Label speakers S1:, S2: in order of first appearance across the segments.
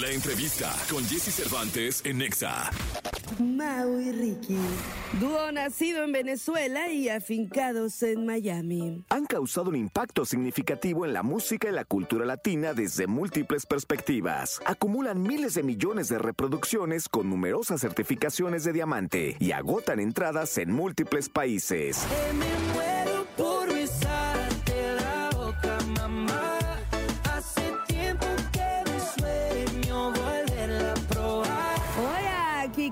S1: La entrevista con Jesse Cervantes en Nexa.
S2: Mau y Ricky, dúo nacido en Venezuela y afincados en Miami.
S3: Han causado un impacto significativo en la música y la cultura latina desde múltiples perspectivas. Acumulan miles de millones de reproducciones con numerosas certificaciones de diamante y agotan entradas en múltiples países.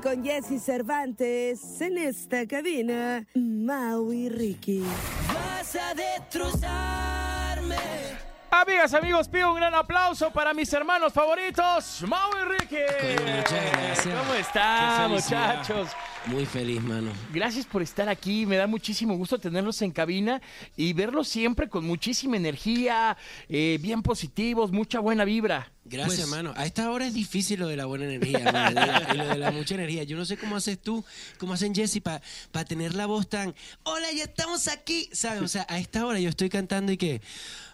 S2: Con Jesse Cervantes en esta cabina, Mau y Ricky. Vas a destrozarme.
S4: Amigas, amigos, pido un gran aplauso para mis hermanos favoritos, Mau y Ricky.
S5: muchas gracias.
S4: ¿Cómo están, muchachos?
S5: Muy feliz, mano.
S4: Gracias por estar aquí, me da muchísimo gusto tenerlos en cabina y verlos siempre con muchísima energía, eh, bien positivos, mucha buena vibra.
S5: Gracias,
S4: Pues-
S5: mano. A esta hora es difícil lo de la buena energía, mano, de la- y lo de la mucha energía. Yo no sé cómo haces tú, cómo hacen Jesse para tener la voz tan, hola, ya estamos aquí, ¿sabes? O sea, a esta hora yo estoy cantando y que,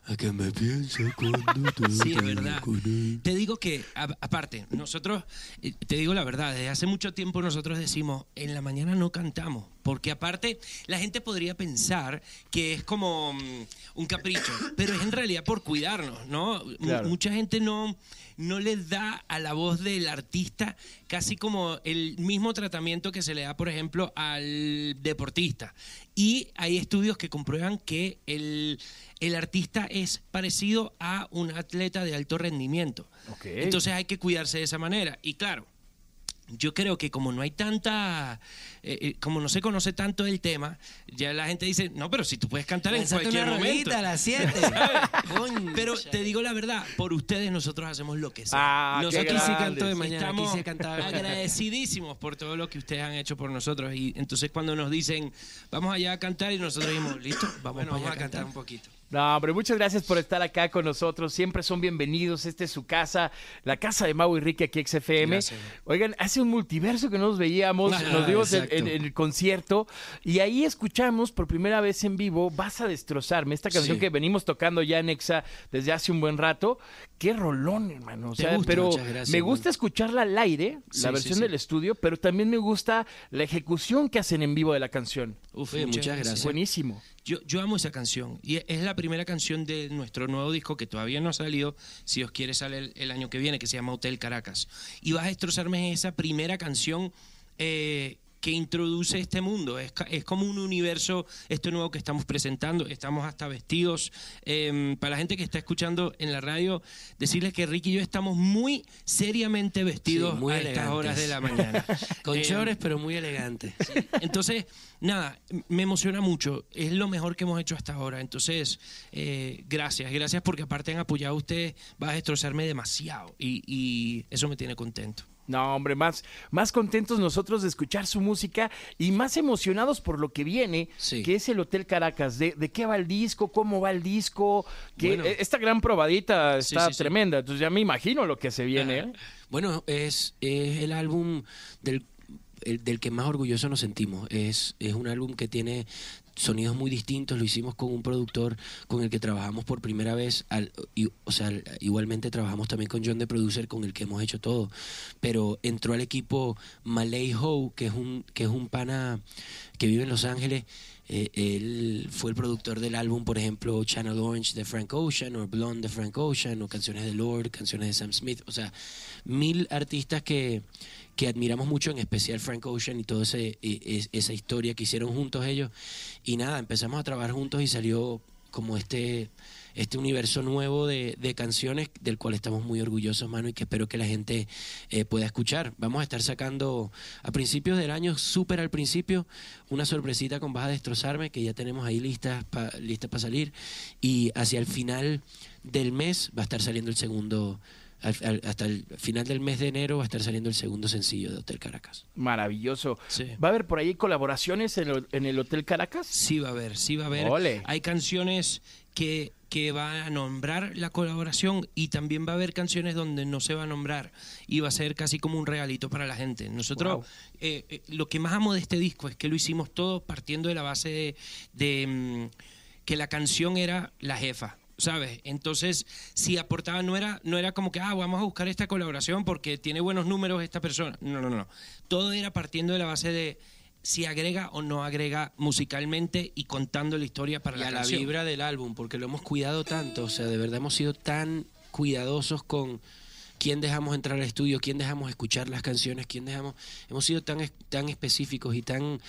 S5: a que me pienso cuando te
S6: Sí, es verdad.
S5: con él".
S6: Te digo que, a- aparte, nosotros, eh, te digo la verdad, desde hace mucho tiempo nosotros decimos, en la mañana no cantamos, porque aparte la gente podría pensar que es como mm, un capricho, pero es en realidad por cuidarnos, ¿no?
S4: Claro.
S6: Mucha gente no, no le da a la voz del artista casi como el mismo tratamiento que se le da, por ejemplo, al deportista. Y hay estudios que comprueban que el, el artista es parecido a un atleta de alto rendimiento. Entonces hay que cuidarse de esa manera. Y claro, yo creo que como no hay tanta, eh, eh, como no se conoce tanto el tema, ya la gente dice, no, pero si tú puedes cantar en cualquier
S5: una
S6: momento.
S5: a las 7.
S6: Pero te digo la verdad, por ustedes nosotros hacemos lo que sea.
S4: Ah, qué
S6: nosotros
S4: grande.
S5: canto de mañana,
S6: estamos
S5: aquí sí mañana.
S6: agradecidísimos por todo lo que ustedes han hecho por nosotros. Y entonces cuando nos dicen, vamos allá a cantar, y nosotros dijimos, listo, vamos,
S5: Bueno, vamos a cantar un poquito.
S4: No, hombre, muchas gracias por estar acá con nosotros. Siempre son bienvenidos. Esta es su casa, la casa de Mau y Ricky aquí XFM.
S6: Gracias.
S4: Oigan, hace un multiverso que no nos veíamos,
S5: Ah,
S4: nos vimos en,
S5: exacto.
S4: en- en el concierto y ahí escuchamos por primera vez en vivo Vas a destrozarme, esta canción
S5: Sí.
S4: que venimos tocando ya en Exa desde hace un buen rato. Qué rolón, hermano. O
S5: ¿Te
S4: sea,
S5: gusta?
S4: pero
S5: gracias,
S4: me
S5: man.
S4: gusta escucharla al aire,
S5: Sí,
S4: la
S5: sí,
S4: versión
S5: sí.
S4: del estudio, pero también me gusta la ejecución que hacen en vivo de la canción.
S6: Uf,
S5: muchas gracias.
S4: Buenísimo.
S6: Yo, yo amo esa canción y es la primera canción de nuestro nuevo disco que todavía no ha salido, si os quiere sale el, año que viene, que se llama Hotel Caracas. Y vas a destrozarme es esa primera canción eh, que introduce este mundo. Es, es como un universo, este nuevo que estamos presentando. Estamos hasta vestidos. Eh, para la gente que está escuchando en la radio, decirles que Ricky y yo estamos muy seriamente vestidos
S5: Sí, muy
S6: a estas
S5: elegantes.
S6: horas de la mañana.
S5: Con
S6: Eh,
S5: chores, pero muy elegante.
S6: entonces, nada, me emociona mucho. Es lo mejor que hemos hecho hasta ahora. Entonces, eh, gracias, gracias porque aparte han apoyado a ustedes. Va a destrozarme demasiado y, y eso me tiene contento.
S4: No, hombre, más, más contentos nosotros de escuchar su música y más emocionados por lo que viene,
S5: Sí.
S4: que es el Hotel Caracas. ¿De, de qué va el disco? ¿Cómo va el disco? Que
S6: Bueno.
S4: eh, esta gran probadita está
S6: sí, sí.
S4: tremenda. Entonces ya me imagino lo que se viene. ¿eh?
S5: Bueno, es, es el álbum del, el- del que más orgulloso nos sentimos. Es, es un álbum que tiene sonidos muy distintos. Lo hicimos con un productor con el que trabajamos por primera vez. al- o sea, al- igualmente trabajamos también con John de Producer, con el que hemos hecho todo. Pero entró al equipo Malay Ho, que es un, que es un pana que vive en Los Ángeles. Eh, él fue el productor del álbum, por ejemplo, Channel Orange de Frank Ocean, o Blonde de Frank Ocean, o canciones de Lord, canciones de Sam Smith. O sea, mil artistas que, que admiramos mucho, en especial Frank Ocean y toda e- es- esa historia que hicieron juntos ellos. Y nada, empezamos a trabajar juntos y salió como este, este universo nuevo de, de canciones del cual estamos muy orgullosos, mano, y que espero que la gente eh, pueda escuchar. Vamos a estar sacando a principios del año, súper al principio, una sorpresita con Vas a Destrozarme, que ya tenemos ahí listas para lista para salir. Y hacia el final del mes va a estar saliendo el segundo, al- al- hasta el final del mes de enero va a estar saliendo el segundo sencillo de Hotel Caracas.
S4: Maravilloso.
S6: Sí.
S4: ¿Va a haber por ahí colaboraciones en el, en el Hotel Caracas?
S6: Sí va a haber, sí va a haber.
S4: Ole.
S6: Hay canciones que, que van a nombrar la colaboración y también va a haber canciones donde no se va a nombrar y va a ser casi como un regalito para la gente. Nosotros,
S4: Wow.
S6: eh, eh, lo que más amo de este disco es que lo hicimos todo partiendo de la base de, de, mm, que la canción era la jefa. ¿Sabes? Entonces, si aportaba, no era, no era como que, ah, vamos a buscar esta colaboración porque tiene buenos números esta persona. No, no, no. Todo era partiendo de la base de si agrega o no agrega musicalmente y contando la historia para
S7: y
S6: la
S7: a la vibra del álbum, porque lo hemos cuidado tanto, o sea, de verdad hemos sido tan cuidadosos con quién dejamos entrar al estudio, quién dejamos escuchar las canciones, quién dejamos, hemos sido tan tan específicos y tan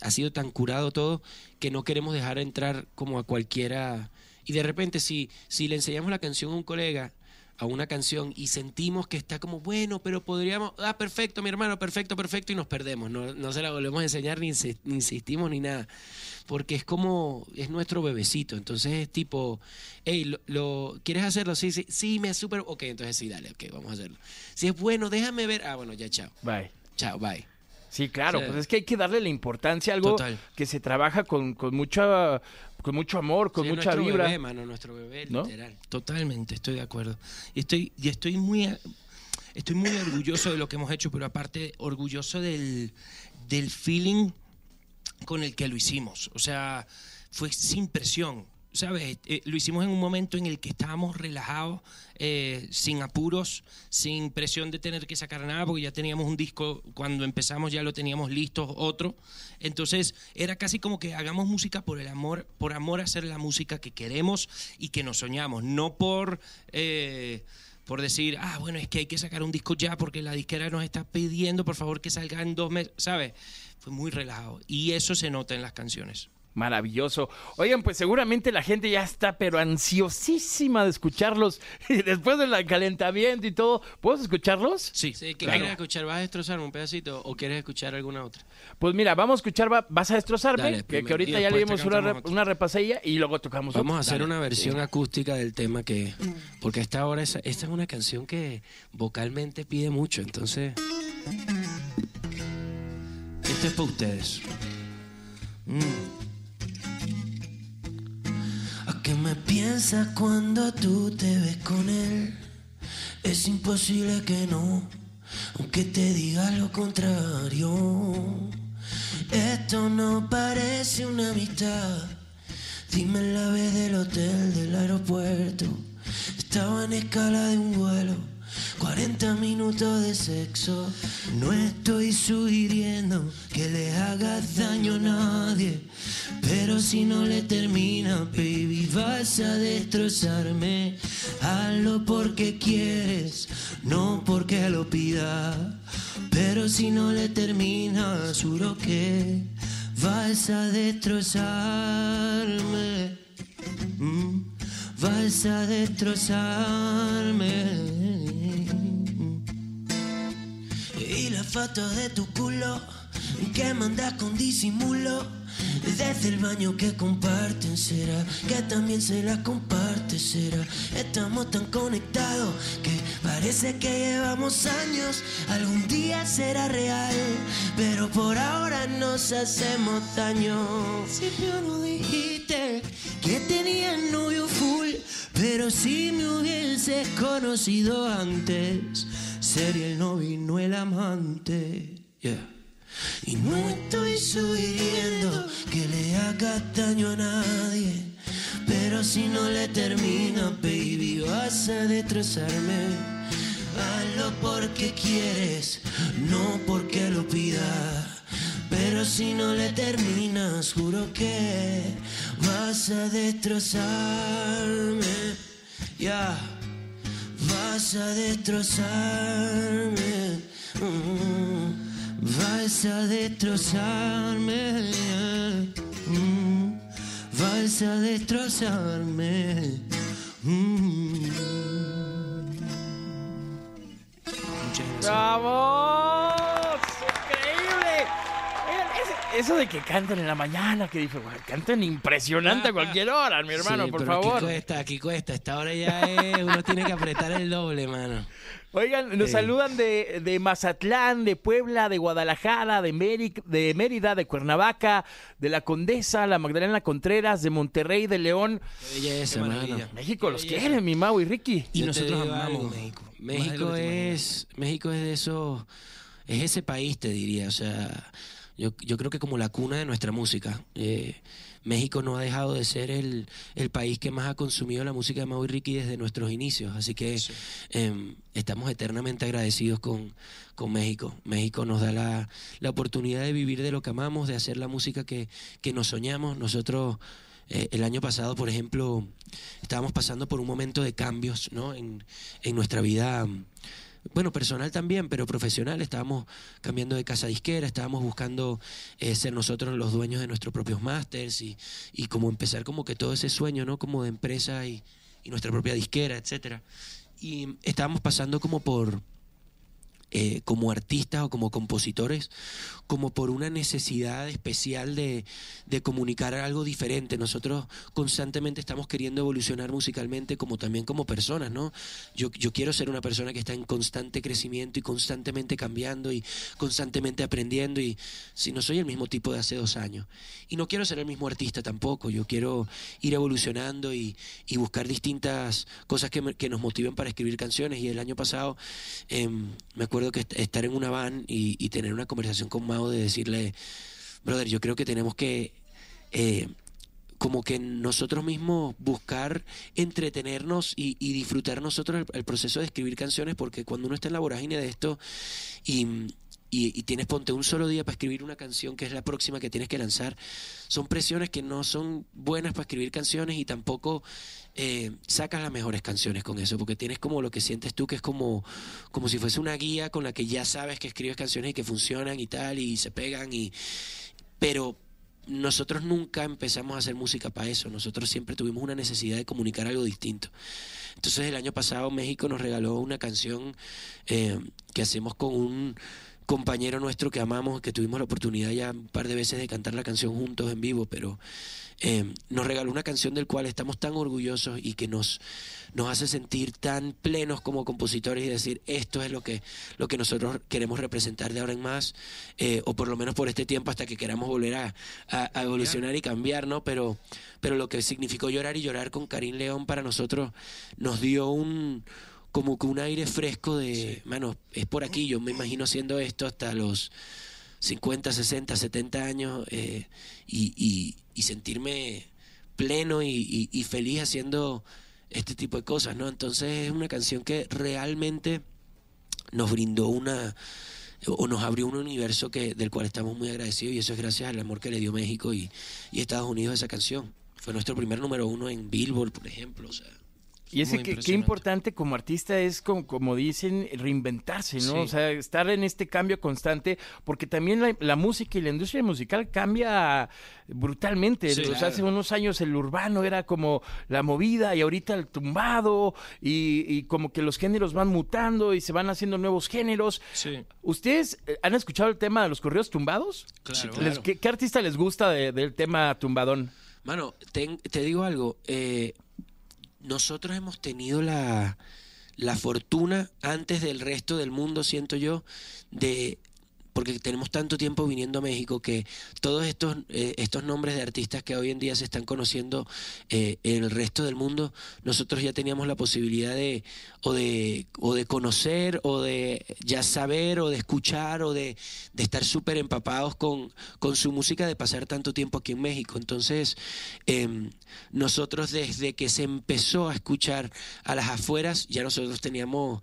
S7: ha sido tan curado todo que no queremos dejar entrar como a cualquiera y de repente si si le enseñamos la canción a un colega a una canción y sentimos que está como bueno, pero podríamos, ah, perfecto, mi hermano, perfecto, perfecto, y nos perdemos. No, no se la volvemos a enseñar ni, insi- ni insistimos ni nada. Porque es como, es nuestro bebecito. Entonces es tipo, hey, lo, lo- ¿quieres hacerlo? Sí, sí, sí, me súper, ok, entonces sí, dale, ok, vamos a hacerlo. Si es bueno, déjame ver, ah, bueno, ya, chao.
S4: Bye.
S7: Chao, bye.
S4: Sí, claro,
S7: Sí.
S4: pues es que hay que darle la importancia a algo
S6: Total.
S4: que se trabaja con, con mucha con mucho amor, con
S7: Sí,
S4: mucha
S7: nuestro
S4: vibra.
S7: Bebé, mano, nuestro bebé,
S4: ¿No?
S7: literal.
S6: Totalmente, estoy de acuerdo. Y estoy, y estoy muy estoy muy orgulloso de lo que hemos hecho, pero aparte orgulloso del, del feeling con el que lo hicimos. O sea, fue sin presión. ¿Sabes? Eh, lo hicimos en un momento en el que estábamos relajados, eh, sin apuros, sin presión de tener que sacar nada, porque ya teníamos un disco, cuando empezamos ya lo teníamos listo, otro. Entonces era casi como que hagamos música por el amor, por amor a hacer la música que queremos y que nos soñamos, no por... eh, por decir, ah, bueno, es que hay que sacar un disco ya porque la disquera nos está pidiendo, por favor, que salga en dos meses, ¿sabes? Fue muy relajado. Y eso se nota en las canciones.
S4: Maravilloso. Oigan, pues seguramente la gente ya está, pero ansiosísima de escucharlos. Y después del calentamiento y todo, ¿puedes escucharlos?
S6: Sí,
S7: Sí, ¿qué
S6: claro.
S7: quieres escuchar? ¿Vas a destrozarme un pedacito o quieres escuchar alguna otra?
S4: Pues mira, vamos a escuchar Va- Vas a destrozarme,
S7: Dale,
S4: que, ahorita ya le dimos una, una repasadilla y luego tocamos
S7: Vamos
S4: otro.
S7: a hacer
S4: Dale.
S7: una versión acústica del tema que... Porque a esta hora esa- esta es una canción que vocalmente pide mucho, entonces...
S6: Este es para ustedes.
S5: ¿A me piensas cuando tú te ves con él? Es imposible que no, aunque te diga lo contrario. Esto no parece una amistad. Dime la vez del hotel, del aeropuerto. Estaba en escala de un vuelo. 40 minutos de sexo. No estoy sugiriendo que le hagas daño a nadie. Pero si no le termina, baby, vas a destrozarme. Hazlo porque quieres, no porque lo pida. Pero si no le termina, juro que vas a destrozarme. Mm, Vas a destrozarme. Y la foto de tu culo que mandas con disimulo. Desde el baño que comparten será que también se la comparte será. Estamos tan conectados que parece que llevamos años. Algún día será real, pero por ahora nos hacemos daño. Si tú no dijiste que tenías novio full, pero si me hubieses conocido antes, y no el amante. Yeah. Y no estoy sugiriendo que le hagas daño a nadie. Pero si no le termina, baby, vas a destrozarme. Hazlo porque quieres, no porque lo pidas. Pero si no le terminas, juro que vas a destrozarme. Ya, vas a destrozarme. Mm. Vas a destrozarme. Mm, Vas a destrozarme. Mm.
S6: Muchas.
S4: ¡Vamos! Eso de que canten en la mañana, que dice, "Guau, canten impresionante a cualquier hora, mi hermano,
S7: Sí,
S4: por
S7: pero
S4: favor.
S7: Aquí cuesta, aquí cuesta. Esta hora ya es... Uno tiene que apretar el doble, mano.
S4: Oigan, nos
S7: Sí.
S4: saludan de, de Mazatlán, de Puebla, de Guadalajara, de, Meri- de Mérida, de Cuernavaca, de La Condesa, la Magdalena Contreras, de Monterrey, de León.
S7: Qué belleza,
S6: Qué.
S4: México los quiere, mi Mau y Ricky.
S6: Y
S7: Yo
S6: nosotros amamos
S7: algo.
S6: México.
S7: México es, México es de esos, es ese país, te diría. O sea,
S5: yo, yo creo que como la cuna de nuestra música. Eh, México no ha dejado de ser el, el, país que más ha consumido la música de Mau y Ricky desde nuestros inicios, así que eh, estamos eternamente agradecidos con, con México. México nos da la, la, oportunidad de vivir de lo que amamos, de hacer la música que, que nos soñamos. Nosotros eh, el año pasado, por ejemplo, estábamos pasando por un momento de cambios ¿no? en, en nuestra vida bueno, personal también, pero profesional. Estábamos cambiando de casa disquera, estábamos buscando eh, ser nosotros los dueños de nuestros propios másters y, y como empezar como que todo ese sueño, ¿no? Como de empresa y, y nuestra propia disquera, etcétera. Y estábamos pasando como por eh, como artistas o como compositores, como por una necesidad especial de, de, comunicar algo diferente. Nosotros constantemente estamos queriendo evolucionar musicalmente como también como personas, ¿no? Yo, yo quiero ser una persona que está en constante crecimiento y constantemente cambiando y constantemente aprendiendo y si no soy el mismo tipo de hace dos años. Y no quiero ser el mismo artista tampoco, yo quiero ir evolucionando y, y buscar distintas cosas que, me, que, nos motiven para escribir canciones y el año pasado eh, me acuerdo que estar en una van y, tener una conversación con Mao de decirle, brother, yo creo que tenemos que, eh, como que nosotros mismos buscar entretenernos y, disfrutar nosotros el, proceso de escribir canciones, porque cuando uno está en la vorágine de esto y, y, tienes, ponte un solo día para escribir una canción que es la próxima que tienes que lanzar, son presiones que no son buenas para escribir canciones y tampoco eh, sacas las mejores canciones con eso, porque tienes como lo que sientes tú, que es como, como si fuese una guía con la que ya sabes que escribes canciones y que funcionan y tal, y se pegan, y pero nosotros nunca empezamos a hacer música para eso, nosotros siempre tuvimos una necesidad de comunicar algo distinto. Entonces el año pasado México nos regaló una canción eh, que hacemos con un compañero nuestro que amamos, que tuvimos la oportunidad ya un par de veces de cantar la canción juntos en vivo, pero eh, nos regaló una canción del cual estamos tan orgullosos y que nos, nos hace sentir tan plenos como compositores y decir esto es lo que, lo que nosotros queremos representar de ahora en más, eh, o por lo menos por este tiempo hasta que queramos volver a, a, evolucionar y cambiar, ¿no? Pero, pero lo que significó llorar y llorar con Karim León para nosotros nos dio un como que un aire fresco de, sí. mano, es por aquí, yo me imagino haciendo esto hasta los 50, 60, 70 años eh, y, y, y, sentirme pleno y, y, feliz haciendo este tipo de cosas, ¿no? Entonces es una canción que realmente nos brindó una o nos abrió un universo que del cual estamos muy agradecidos y eso es gracias al amor que le dio México y, y Estados Unidos a esa canción. Fue nuestro primer número uno en Billboard, por ejemplo, o sea,
S4: y ese que, qué importante como artista es, como, como dicen, reinventarse, ¿no? Sí. O sea, estar en este cambio constante, porque también la, la música y la industria musical cambia brutalmente. Sí, o sea, claro. hace unos años el urbano era como la movida y ahorita el tumbado y, y como que los géneros van mutando y se van haciendo nuevos géneros.
S6: Sí.
S4: ¿Ustedes eh, han escuchado el tema de los correos tumbados?
S6: Claro.
S4: ¿qué, ¿qué, artista les gusta de, del tema tumbadón?
S5: Mano, te, te digo algo. Eh, nosotros hemos tenido la, la fortuna antes del resto del mundo, siento yo, de porque tenemos tanto tiempo viniendo a México que todos estos, eh, estos nombres de artistas que hoy en día se están conociendo eh, en el resto del mundo, nosotros ya teníamos la posibilidad de o de, o de conocer o de ya saber o de escuchar o de, de estar súper empapados con, con su música de pasar tanto tiempo aquí en México. Entonces, eh, nosotros desde que se empezó a escuchar a las afueras, ya nosotros teníamos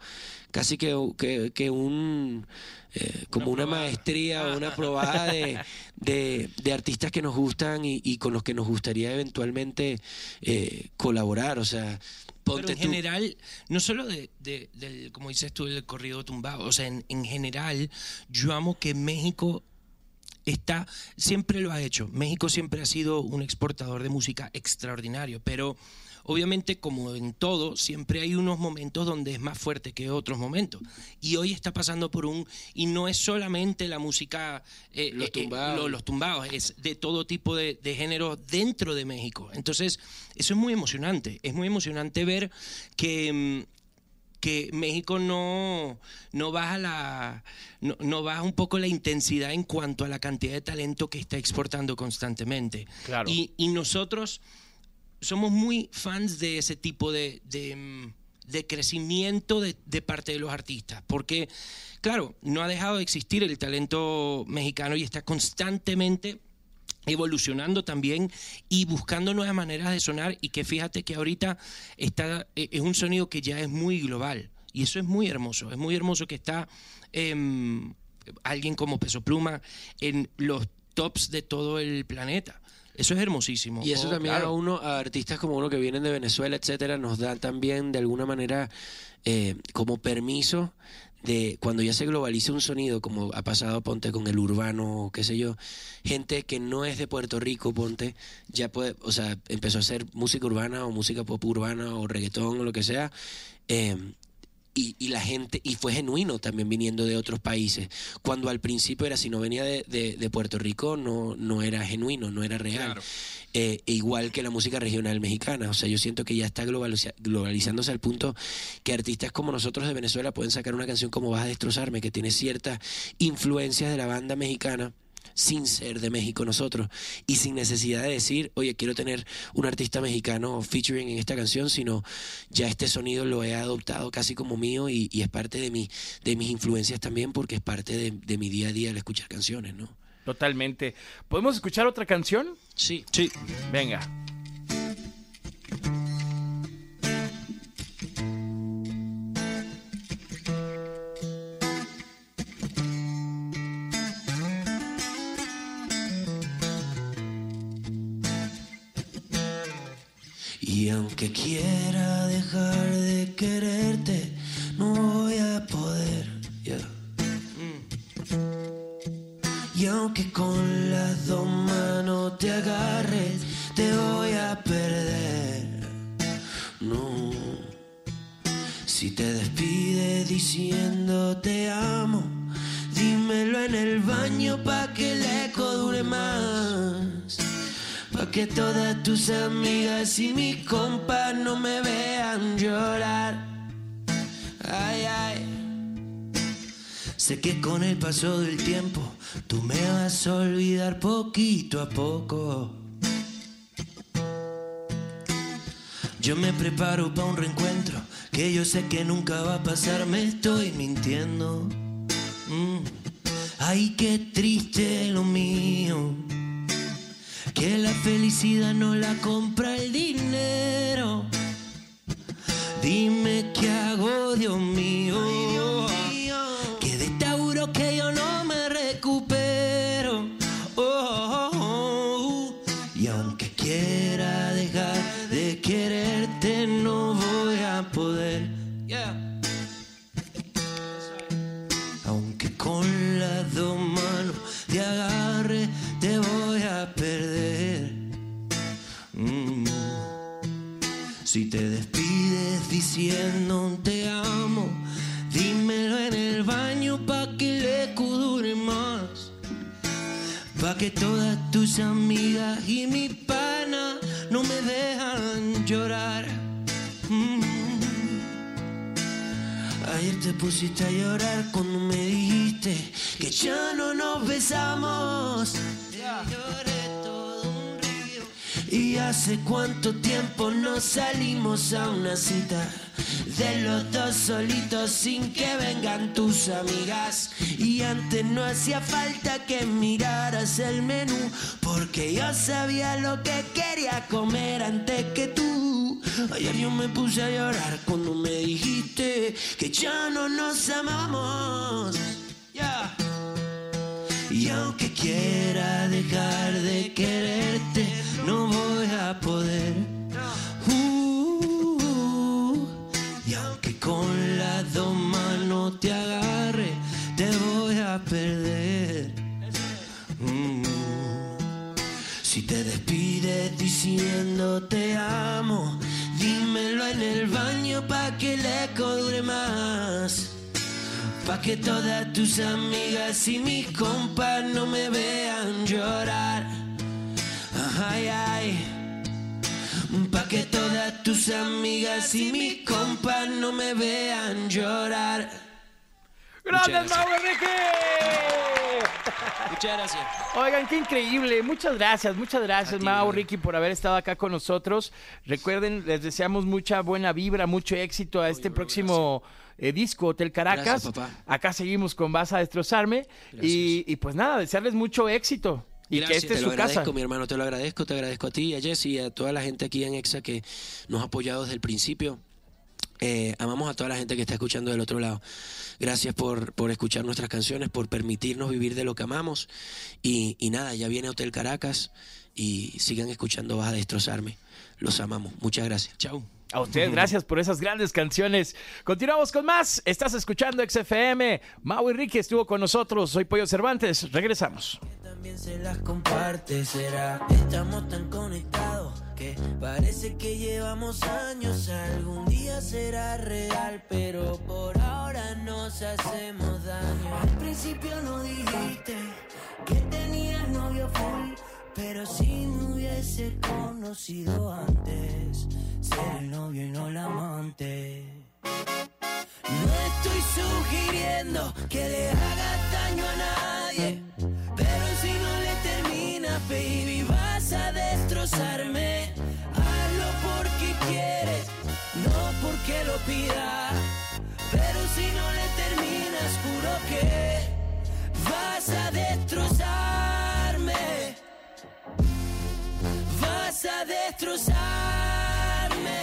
S5: casi que, que un eh, como una, una maestría o una probada de, de, de, artistas que nos gustan y, y, con los que nos gustaría eventualmente eh, colaborar. O sea,
S6: Ponte Pero en tú. general, no solo de, de, del, como dices tú, del corrido tumbado, o sea, en, en general, yo amo que México está, siempre lo ha hecho. México siempre ha sido un exportador de música extraordinario, pero obviamente como en todo, siempre hay unos momentos donde es más fuerte que otros momentos. Y hoy está pasando por un, y no es solamente la música,
S5: eh, los, tumbados.
S6: Eh, lo, los, tumbados. es de todo tipo de, de géneros dentro de México. Entonces, eso es muy emocionante. Es muy emocionante ver que que México no, no baja la no, no, baja un poco la intensidad en cuanto a la cantidad de talento que está exportando constantemente.
S4: Claro.
S6: Y, y nosotros somos muy fans de ese tipo de, de, de crecimiento de, de parte de los artistas, porque, claro, no ha dejado de existir el talento mexicano y está constantemente evolucionando también y buscando nuevas maneras de sonar y que fíjate que ahorita está eh, es un sonido que ya es muy global y eso es muy hermoso es muy hermoso que está em, alguien como Peso Pluma en los tops de todo el planeta eso es hermosísimo.
S5: Y eso
S6: Oh,
S5: también
S6: claro.
S5: a uno, a artistas como uno que vienen de Venezuela, etcétera, nos da también de alguna manera eh, como permiso de cuando ya se globaliza un sonido, como ha pasado, ponte, con el urbano, qué sé yo, gente que no es de Puerto Rico, ponte, ya puede, o sea, empezó a hacer música urbana o música pop urbana o reggaetón o lo que sea. eh, y, y la gente, y fue genuino también viniendo de otros países. Cuando al principio era, si no venía de, de- de Puerto Rico, no, no era genuino, no era real. Eh, e igual que la música regional mexicana. O sea, yo siento que ya está globaliza- globalizándose al punto que artistas como nosotros de Venezuela pueden sacar una canción como Vas a destrozarme, que tiene ciertas influencias de la banda mexicana sin ser de México nosotros y sin necesidad de decir, oye, quiero tener un artista mexicano featuring en esta canción, sino ya este sonido lo he adoptado casi como mío y, y es parte de, mi, de mis influencias también porque es parte de, de mi día a día el escuchar canciones, ¿no?
S4: Totalmente. ¿Podemos escuchar otra canción?
S5: Sí.
S6: Sí.
S4: Venga.
S5: Te voy a perder. No. Si te despides diciendo te amo, dímelo en el baño pa' que el eco dure más. Pa' que todas tus amigas y mis compas no me vean llorar. Ay, ay. Sé que con el paso del tiempo tú me vas a olvidar poquito a poco. Yo me preparo para un reencuentro que yo sé que nunca va a pasar, me estoy mintiendo. Mm. Ay, qué triste lo mío. Que la felicidad no la compra el dinero. Dime qué hago, Dios mío. Diciendo te amo, dímelo en el baño pa' que el eco dure más. Pa' que todas tus amigas y mi pana no me dejan llorar. Mm. Ayer te pusiste a llorar cuando me dijiste que ya no nos besamos. Te Y hace cuánto tiempo no salimos a una cita de los dos solitos sin que vengan tus amigas. Y antes no hacía falta que miraras el menú porque yo sabía lo que quería comer antes que tú. Ayer yo me puse a llorar cuando me dijiste que ya no nos amamos. Ya. Y aunque quiera dejar de quererte, no voy a poder. Uh, y aunque con las dos manos te agarre, te voy a perder. Mm. Si te despides diciendo te amo, dímelo en el baño pa' que el eco dure más. Pa' que todas tus amigas y mis compas no me vean llorar. Ay, ay. Pa' que todas tus amigas y mis compas no me vean llorar.
S4: ¡Gracias,
S6: gracias.
S4: Mau Enrique!
S6: Muchas gracias.
S4: Oigan, qué increíble. Muchas gracias, muchas gracias,
S6: ti,
S4: Mau. Ricky, por haber estado acá con nosotros. Recuerden, les deseamos mucha buena vibra, mucho éxito a este próximo eh, disco, Hotel Caracas.
S8: Gracias, papá.
S4: Acá seguimos con Vas a Destrozarme. Y, y pues nada, desearles mucho éxito. Y que
S6: Gracias,
S4: es
S8: Te
S4: su
S8: lo agradezco,
S4: casa.
S8: mi hermano, te lo agradezco, te agradezco a ti, a Jesse y a toda la gente aquí en EXA que nos ha apoyado desde el principio. Eh, amamos a toda la gente que está escuchando del otro lado. Gracias por, por escuchar nuestras canciones, por permitirnos vivir de lo que amamos. Y, y nada, ya viene Hotel Caracas y sigan escuchando Vas a Destrozarme. Los amamos. Muchas gracias.
S6: Chau.
S4: A ustedes, gracias por esas grandes canciones. Continuamos con más. Estás escuchando XFM. Mau y Ricky estuvo con nosotros. Soy Pollo Cervantes. Regresamos.
S5: También se las comparte, será. Estamos tan conectados que parece que llevamos años. Algún día será real, pero por ahora nos hacemos daño. Al principio no dijiste que tenías novio full, pero si me hubiese conocido antes, ser el novio y no la amante. No estoy sugiriendo que le hagas daño a nadie, baby, vas a destrozarme. Hazlo porque quieres, no porque lo pidas. Pero si no le terminas, juro que vas a destrozarme. Vas a destrozarme.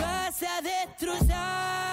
S5: Vas a destrozar.